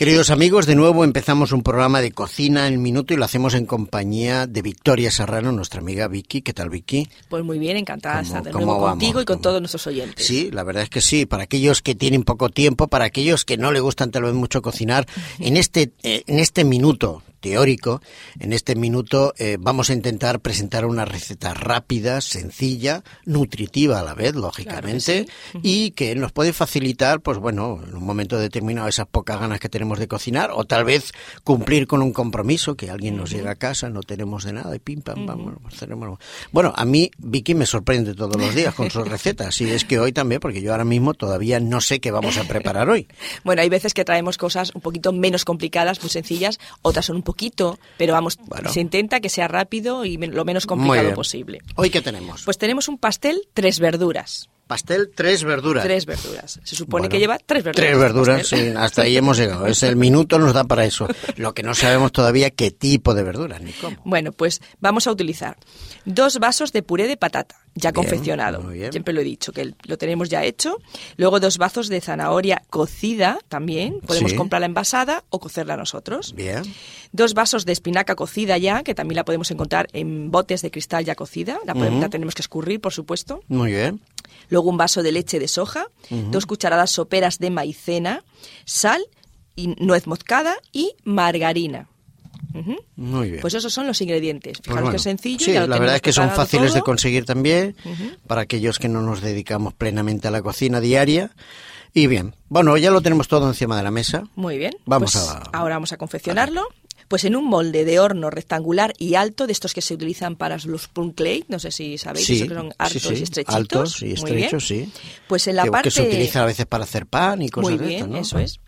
Queridos amigos, de nuevo empezamos un programa de cocina en minuto y lo hacemos en compañía de Victoria Serrano, nuestra amiga Vicky. ¿Qué tal, Vicky? Pues muy bien, encantada de estar de nuevo contigo y con todos nuestros oyentes. Sí, la verdad es que sí. Para aquellos que tienen poco tiempo, para aquellos que no le gustan tal vez mucho cocinar, en este, eh, en este minuto teórico. En este minuto eh, vamos a intentar presentar una receta rápida, sencilla, nutritiva a la vez, lógicamente, y que nos puede facilitar, pues bueno, en un momento determinado esas pocas ganas que tenemos de cocinar, o tal vez cumplir con un compromiso, que alguien nos llega a casa, no tenemos de nada, y pim, pam, pam, Bueno, a mí Vicky me sorprende todos los días con sus recetas, y es que hoy también, porque yo ahora mismo todavía no sé qué vamos a preparar hoy. Bueno, hay veces que traemos cosas un poquito menos complicadas, muy sencillas, otras son un poquito, pero vamos, se intenta que sea rápido y lo menos complicado posible. ¿Hoy qué tenemos? Pues tenemos un pastel tres verduras. Pastel, tres verduras. Tres verduras. Se supone que lleva tres verduras. Tres verduras, sí, hasta ahí hemos llegado. Es el minuto nos da para eso. Lo que no sabemos todavía qué tipo de verduras ni cómo. Bueno, pues vamos a utilizar dos vasos de puré de patata, ya confeccionado. Siempre lo he dicho, que lo tenemos ya hecho. Luego dos vasos de zanahoria cocida también. Podemos comprarla envasada o cocerla nosotros. Bien. Dos vasos de espinaca cocida ya, que también la podemos encontrar en botes de cristal ya cocida. La, la tenemos que escurrir, por supuesto. Muy bien luego un vaso de leche de soja, dos cucharadas soperas de maicena, sal, y nuez moscada y margarina. Muy bien. Pues esos son los ingredientes. Pues Fijaros que es sencillo. Sí, la verdad es que son fáciles de conseguir también para aquellos que no nos dedicamos plenamente a la cocina diaria. Y bien, bueno, ya lo tenemos todo encima de la mesa. Muy bien. Vamos pues a. Ahora vamos a confeccionarlo. Pues en un molde de horno rectangular y alto, de estos que se utilizan para los plum cake, no sé si sabéis, que son altos y estrechitos. Altos y estrechos, sí. Pues en la parte... Que se utiliza a veces para hacer pan y cosas Muy bien, eso es.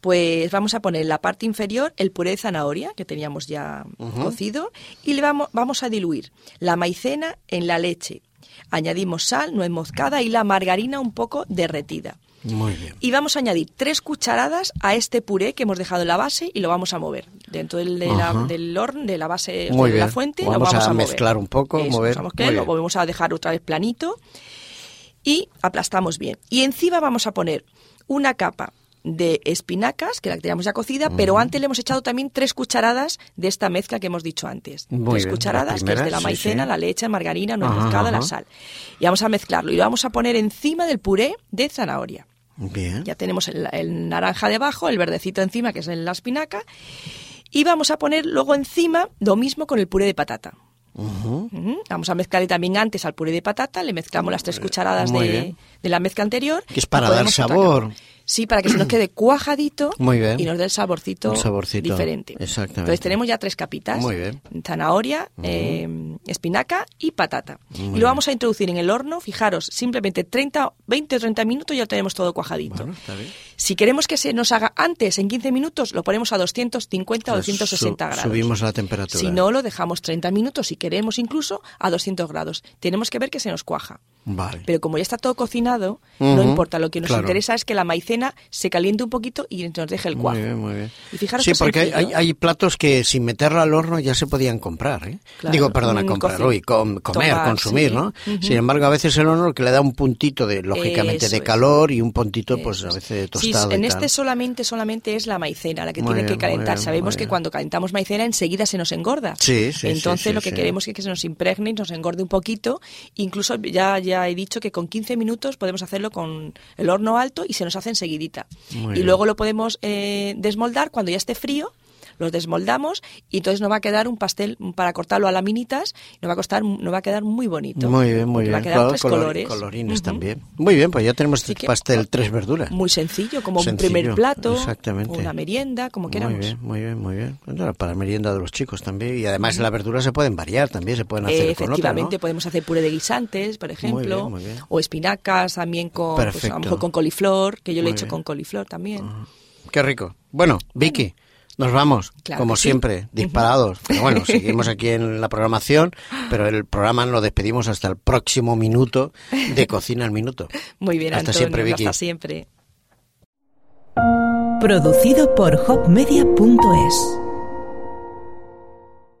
Pues vamos a poner en la parte inferior el puré de zanahoria que teníamos ya cocido y le vamos, vamos a diluir la maicena en la leche. Añadimos sal, nuez moscada y la margarina un poco derretida. Muy bien. Y vamos a añadir tres cucharadas a este puré que hemos dejado en la base y lo vamos a mover. Dentro del, del horno, de la base de la fuente, vamos lo vamos a, mezclar un poco, mover. lo vamos a dejar otra vez planito y aplastamos bien. Y encima vamos a poner una capa de espinacas, que la teníamos ya cocida, pero antes le hemos echado también tres cucharadas de esta mezcla que hemos dicho antes. tres cucharadas, que es de la maicena, la leche, margarina, nuez moscada, la sal. Y vamos a mezclarlo y lo vamos a poner encima del puré de zanahoria. Bien. Ya tenemos el, naranja debajo, el verdecito encima, que es la espinaca. Y vamos a poner luego encima lo mismo con el puré de patata. Vamos a mezclar también antes al puré de patata, le mezclamos las tres cucharadas de, la mezcla anterior. Que es para dar sabor. Sí, para que se nos quede cuajadito Muy bien. y nos dé el saborcito, saborcito, diferente. Exactamente. Entonces tenemos ya tres capitas. Muy bien. Zanahoria, eh, espinaca y patata. y lo vamos a introducir en el horno, fijaros, simplemente 30, 20 o 30 minutos ya lo tenemos todo cuajadito. Si queremos que se nos haga antes, en 15 minutos, lo ponemos a 250 o 260 grados. Subimos la temperatura. Si no, lo dejamos 30 minutos, si queremos incluso, a 200 grados. Tenemos que ver que se nos cuaja. Vale. Pero como ya está todo cocinado, no importa. Lo que nos interesa es que la maicena se caliente un poquito y nos deje el cuajo. Muy bien, muy bien. Y fijaros sí, porque hay, platos que sin meterlo al horno ya se podían comprar. ¿eh? Digo, perdona, mm, comprar, uy, comer, consumir, ¿no? Sin embargo, a veces el horno que le da un puntito de, lógicamente, de calor y un puntito, pues a veces de tostado. Sí, en este solamente, solamente es la maicena la que tiene que calentar. Sabemos que cuando calentamos maicena enseguida se nos engorda. Sí, sí, Entonces lo que queremos es que se nos impregne y nos engorde un poquito. Incluso ya, ya he dicho que con 15 minutos podemos hacerlo con el horno alto y se nos hace enseguidita. y luego lo podemos eh, desmoldar cuando ya esté frío los desmoldamos y entonces nos va a quedar un pastel para cortarlo a laminitas, nos va a costar, nos va a quedar muy bonito. Muy bien, muy bien. Va a quedar tres colores. Colorines también. Muy bien, pues ya tenemos el pastel tres verduras. Muy sencillo, como un primer plato, exactamente. una merienda, como queramos. Muy bien, muy bien, muy bien. para merienda de los chicos también y además las verduras se pueden variar también, se pueden hacer Efectivamente, podemos hacer puré de guisantes, por ejemplo, o espinacas también con, pues, a lo mejor con coliflor, que yo le he hecho con coliflor también. Qué rico. Bueno, Vicky, nos vamos, como siempre, disparados. Pero bueno, seguimos aquí en la programación, pero el programa lo despedimos hasta el próximo minuto de Cocina al Minuto. Muy bien, hasta siempre, Vicky. Hasta siempre. Producido por hopmedia.es